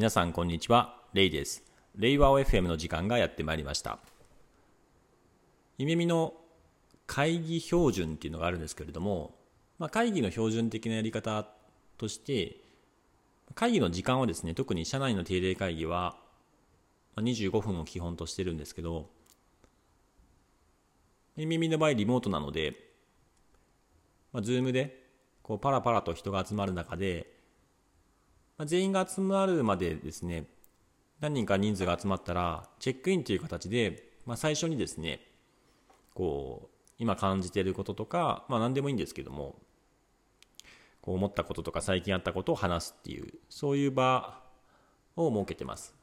皆さんこんにちは、レイです。レイワオ FM の時間がやってまいりました。ゆめみの会議標準っていうのがあるんですけれども、まあ、会議の標準的なやり方として、会議の時間はですね、特に社内の定例会議は25分を基本としてるんですけど、ゆめみの場合リモートなので、まあ、 Zoom でこうパラパラと人が集まる中で、まあ、全員が集まるまでですね、何人か人数が集まったら、チェックインという形で、まあ、最初にですね、こう、今感じていることとか、まあ何でもいいんですけども、こう思ったこととか最近あったことを話すっていう、そういう場を設けてます。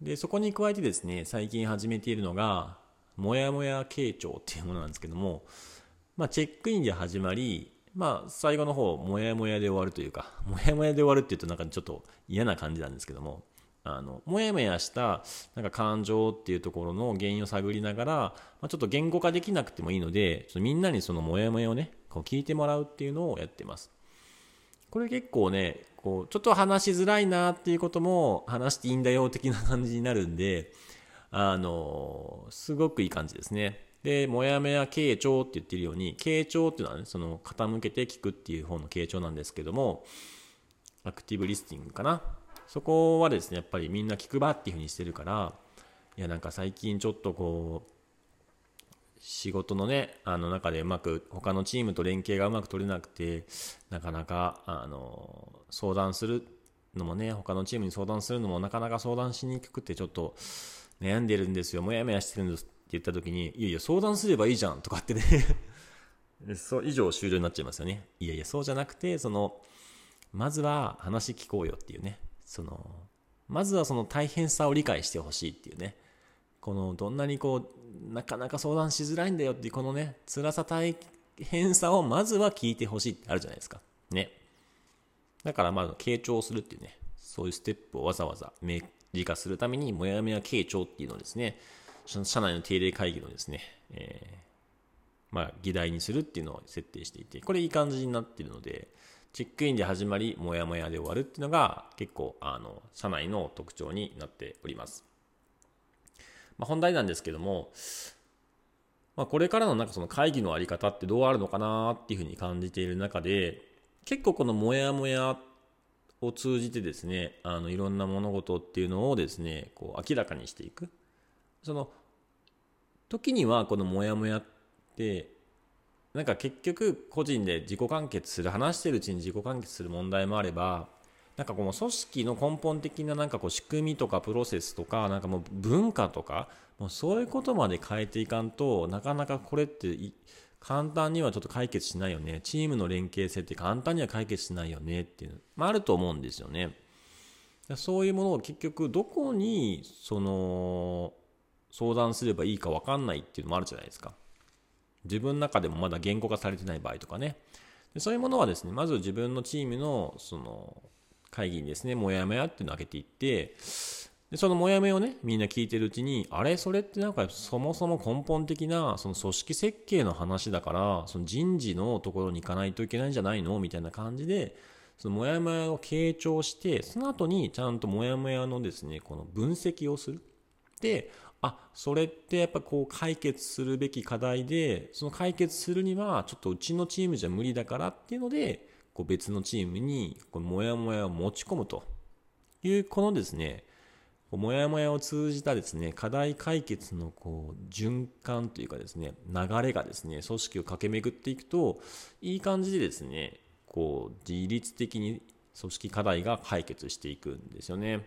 で、そこに加えてですね、最近始めているのが、もやもや傾聴っていうものなんですけども、まあチェックインで始まり、まあ、最後の方、もやもやで終わるというか、もやもやで終わるっていうとなんかちょっと嫌な感じなんですけども、あの、もやもやしたなんか感情っていうところの原因を探りながら、まあ、ちょっと言語化できなくてもいいので、ちょっとみんなにそのもやもやをね、こう聞いてもらうっていうのをやってます。これ結構ね、こう、ちょっと話しづらいなっていうことも話していいんだよ的な感じになるんで、あの、すごくいい感じですね。で、もやもや傾聴って言ってるように、傾聴っていうのはね、その傾けて聞くっていう方の傾聴なんですけども、アクティブリスティングかな。そこはですね、やっぱりみんな聞く場っていうふうにしてるから、いや、なんか最近ちょっとこう、仕事のね、あの中でうまく、他のチームと連携がうまく取れなくて、なかなか、あの、相談するのもね、他のチームに相談するのもなかなか相談しにくくて、ちょっと悩んでるんですよ、もやもやしてるんですって言った時に、いやいや、相談すればいいじゃんとかってね そう、以上終了になっちゃいますよね。いやいや、そうじゃなくて、その、まずは話聞こうよっていうね。その、まずはその大変さを理解してほしいっていうね。この、どんなにこう、なかなか相談しづらいんだよっていう、このね、辛さ大変さをまずは聞いてほしいってあるじゃないですか。ね。だからまず、傾聴するっていうね、そういうステップをわざわざ明示化するために、もやもや傾聴っていうのをですね、社内の定例会議のですね、えー、まあ、議題にするっていうのを設定していて、これいい感じになっているので、チェックインで始まり、もやもやで終わるっていうのが結構、あの、社内の特徴になっております。まあ、本題なんですけども、まあ、これからのなんかその会議のあり方ってどうあるのかなっていうふうに感じている中で、結構このもやもやを通じてですね、あの、いろんな物事っていうのをですね、こう明らかにしていく。その時にはこのモヤモヤってなんか結局個人で自己完結する話してるうちに自己完結する問題もあればなんかこの組織の根本的ななんかこう仕組みとかプロセスとかなんかもう文化とかもうそういうことまで変えていかんとなかなかこれって簡単にはちょっと解決しないよね。チームの連携性って簡単には解決しないよねっていうの、まあ、あると思うんですよね。そういうものを結局どこにその相談すればいいか分かんないっていうのもあるじゃないですか。自分の中でもまだ言語化されてない場合とかね。でそういうものはですね、まず自分のチームのその会議にですね、もやもやっていうのを開けていって、でそのもやもやをね、みんな聞いてるうちに、あれ？それってなんかそもそも根本的なその組織設計の話だから、その人事のところに行かないといけないんじゃないの？みたいな感じで、そのもやもやを傾聴して、その後にちゃんともやもやのですね、この分析をする。で、あそれってやっぱこう解決するべき課題でその解決するにはちょっとうちのチームじゃ無理だからっていうのでこう別のチームにこのモヤモヤを持ち込むというこのですねモヤモヤを通じたですね課題解決のこう循環というかですね流れがですね組織を駆け巡っていくといい感じでですねこう自律的に組織課題が解決していくんですよね。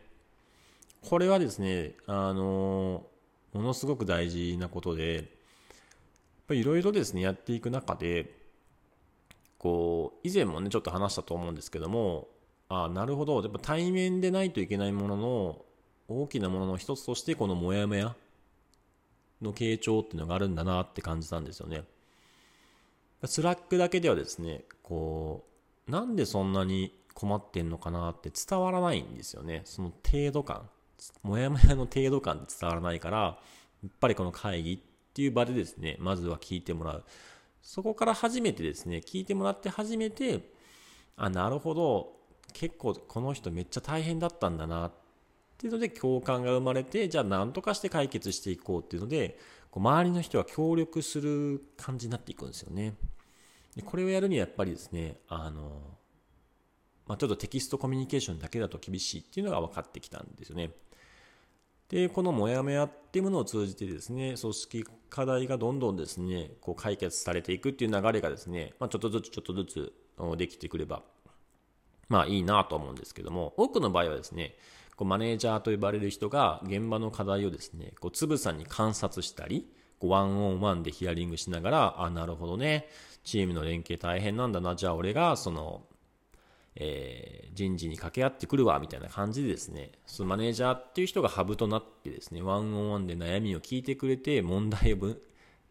これはですね、あのものすごく大事なことで、いろいろですね、やっていく中で、こう、以前もね、ちょっと話したと思うんですけども、ああ、なるほど、やっぱ対面でないといけないものの、大きなものの一つとして、このモヤモヤの傾聴っていうのがあるんだなって感じたんですよね。 Slack だけではですね、こう、なんでそんなに困ってんのかなって伝わらないんですよね。その程度感。もやもやの程度感伝わらないから、やっぱりこの会議っていう場でですね、まずは聞いてもらう。そこから初めてですね、聞いてもらって初めて、あ、なるほど、結構この人めっちゃ大変だったんだなっていうので共感が生まれてじゃあ何とかして解決していこうっていうのでこう周りの人が協力する感じになっていくんですよね。でこれをやるにはやっぱりですねあの、まあ、ちょっとテキストコミュニケーションだけだと厳しいっていうのが分かってきたんですよね。で、このモヤモヤっていうものを通じてですね、組織課題がどんどんですね、こう解決されていくっていう流れがですね、まあ、ちょっとずつちょっとずつできてくれば、まあいいなと思うんですけども、多くの場合はですね、こうマネージャーと呼ばれる人が現場の課題をですね、こうつぶさに観察したり、こうワンオンワンでヒアリングしながら、あ、なるほどね、チームの連携大変なんだな、じゃあ俺がそのえー、人事に掛け合ってくるわ、みたいな感じでですね、そのマネージャーっていう人がハブとなってですね、ワンオンワンで悩みを聞いてくれて、問題をぶ、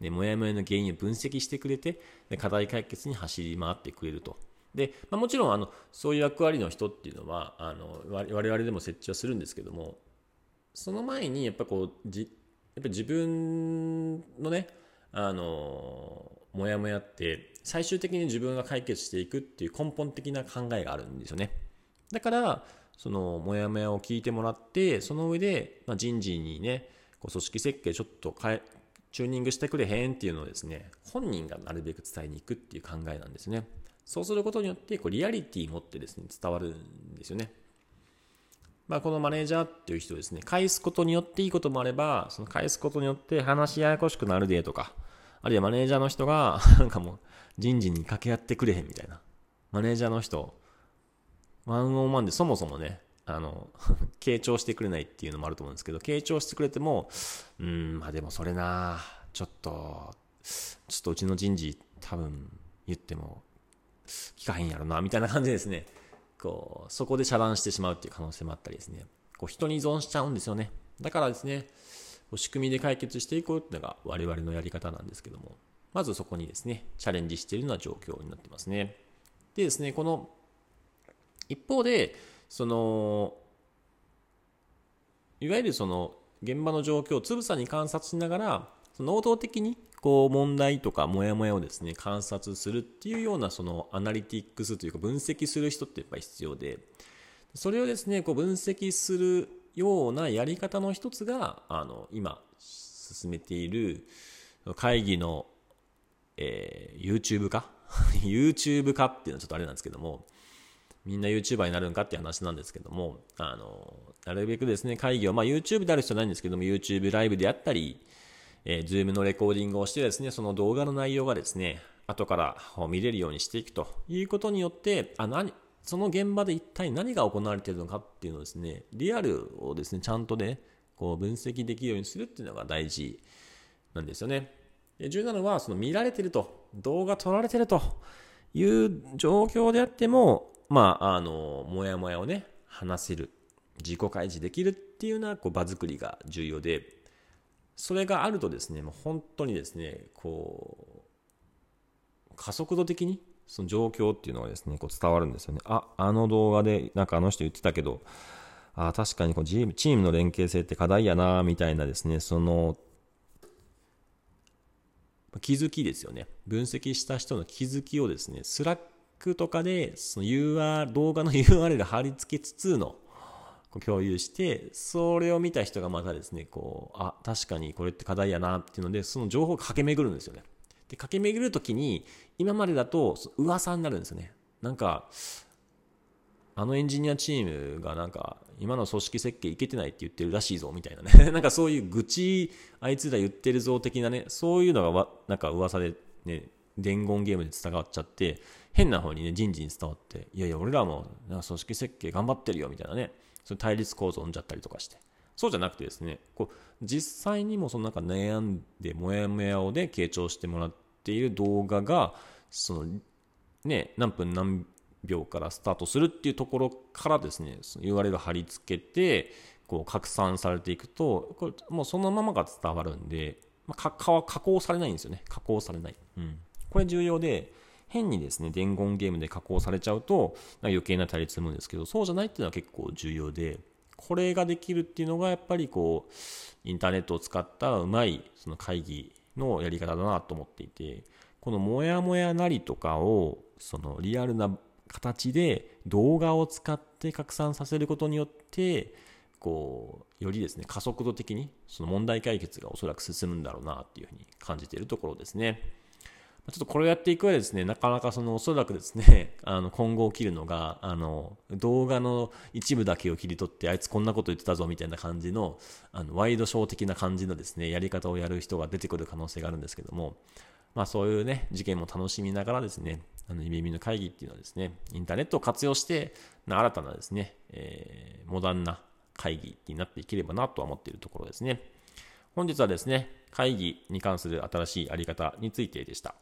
ね、もやもやの原因を分析してくれて、で課題解決に走り回ってくれると。で、まあ、もちろん、あの、そういう役割の人っていうのは、あの、我々でも設置はするんですけども、その前に、やっぱこう、じ、やっぱ自分のね、あの、モヤモヤって最終的に自分が解決していくっていう根本的な考えがあるんですよね。だから、そのモヤモヤを聞いてもらって、その上で、まあ、人事にね、こう組織設計ちょっと変え、チューニングしてくれへんっていうのをですね、本人がなるべく伝えに行くっていう考えなんですね。そうすることによって、こうリアリティ持ってですね、伝わるんですよね。まあ、このマネージャーっていう人ですね、返すことによっていいこともあれば、その返すことによって話しややこしくなるでとか、あるいはマネージャーの人が、なんかもう人事に掛け合ってくれへんみたいな。マネージャーの人、ワンオンワンでそもそもね、あの、傾聴してくれないっていうのもあると思うんですけど、傾聴してくれても、うん、まあでもそれな、ちょっと、ちょっとうちの人事多分言っても聞かへんやろな、みたいな感じですね。こう、そこで遮断してしまうっていう可能性もあったりですね。こう、人に依存しちゃうんですよね。だからですね、仕組みで解決していこうっていうのが我々のやり方なんですけども、まずそこにですね、チャレンジしているような状況になってますね。でですね、この、一方で、その、いわゆるその、現場の状況をつぶさに観察しながら、能動的にこう問題とかモヤモヤをですね観察するっていうようなそのアナリティックスというか分析する人ってやっぱり必要でそれをですねこう分析するようなやり方の一つが、あの、今、進めている会議の、えー、YouTube 化 ?YouTube 化っていうのはちょっとあれなんですけども、みんな YouTuber になるんかって話なんですけども、あの、なるべくですね、会議を、まあ YouTube である必要ないんですけども、YouTube ライブであったり、えー、Zoom のレコーディングをしてですね、その動画の内容がですね、後から見れるようにしていくということによって、あ、何、その現場で一体何が行われているのかっていうのをですね、リアルをですね、ちゃんとね、こう分析できるようにするっていうのが大事なんですよね。重要なのは、その見られてると、動画撮られてるという状況であっても、まあ、あの、もやもやをね、話せる、自己開示できるっていうようなこう場作りが重要で、それがあるとですね、もう本当にですね、こう、加速度的にその状況っていうのがですね、こう伝わるんですよね。あ、あの動画でなんかあの人言ってたけど、あ確かにこうチームの連携性って課題やな、みたいなですね、その、気づきですよね。分析した人の気づきをですね、 Slack とかで、その UR、動画の URL 貼り付けつつの、共有して、それを見た人がまたですね、こう、あ、確かにこれって課題やなっていうので、その情報が駆け巡るんですよね。で、駆け巡るときに、今までだと噂になるんですよね。なんか、あのエンジニアチームがなんか、今の組織設計いけてないって言ってるらしいぞ、みたいなね。なんかそういう愚痴、あいつら言ってるぞ、的なね、そういうのがわ、なんか噂でね、伝言ゲームで伝わっちゃって、変な方にね、人事に伝わって、いやいや、俺らもなんか組織設計頑張ってるよ、みたいなね、その対立構造を生んじゃったりとかして。そうじゃなくてですね、こう、実際にもそのなんか悩んで、もやもやをね、傾聴してもらっている動画が、その、ね、何分何秒からスタートするっていうところからですね、URL 貼り付けて、こう拡散されていくと、これもうそのままが伝わるんで、まあ、加工されないんですよね。加工されない。うん。これ重要で、変にですね、伝言ゲームで加工されちゃうと、余計な対立するんですけど、そうじゃないっていうのは結構重要で、これができるっていうのがやっぱりこう、インターネットを使ったうまいその会議のやり方だなと思っていて、このモヤモヤなりとかを、そのリアルな形で動画を使って拡散させることによってこうよりですね加速度的にその問題解決がおそらく進むんだろうなっていうふうに感じているところですね。ちょっとこれをやっていく上でですね、なかなかそのおそらくですね、あの今後起きるのが、あの動画の一部だけを切り取って、あいつこんなこと言ってたぞみたいな感じの、あのワイドショー的な感じのですね、やり方をやる人が出てくる可能性があるんですけども、まあそういうね、事件も楽しみながらですね、あの、耳の会議っていうのはですね、インターネットを活用して、新たなですね、えー、モダンな会議になっていければなとは思っているところですね。本日はですね、会議に関する新しいあり方についてでした。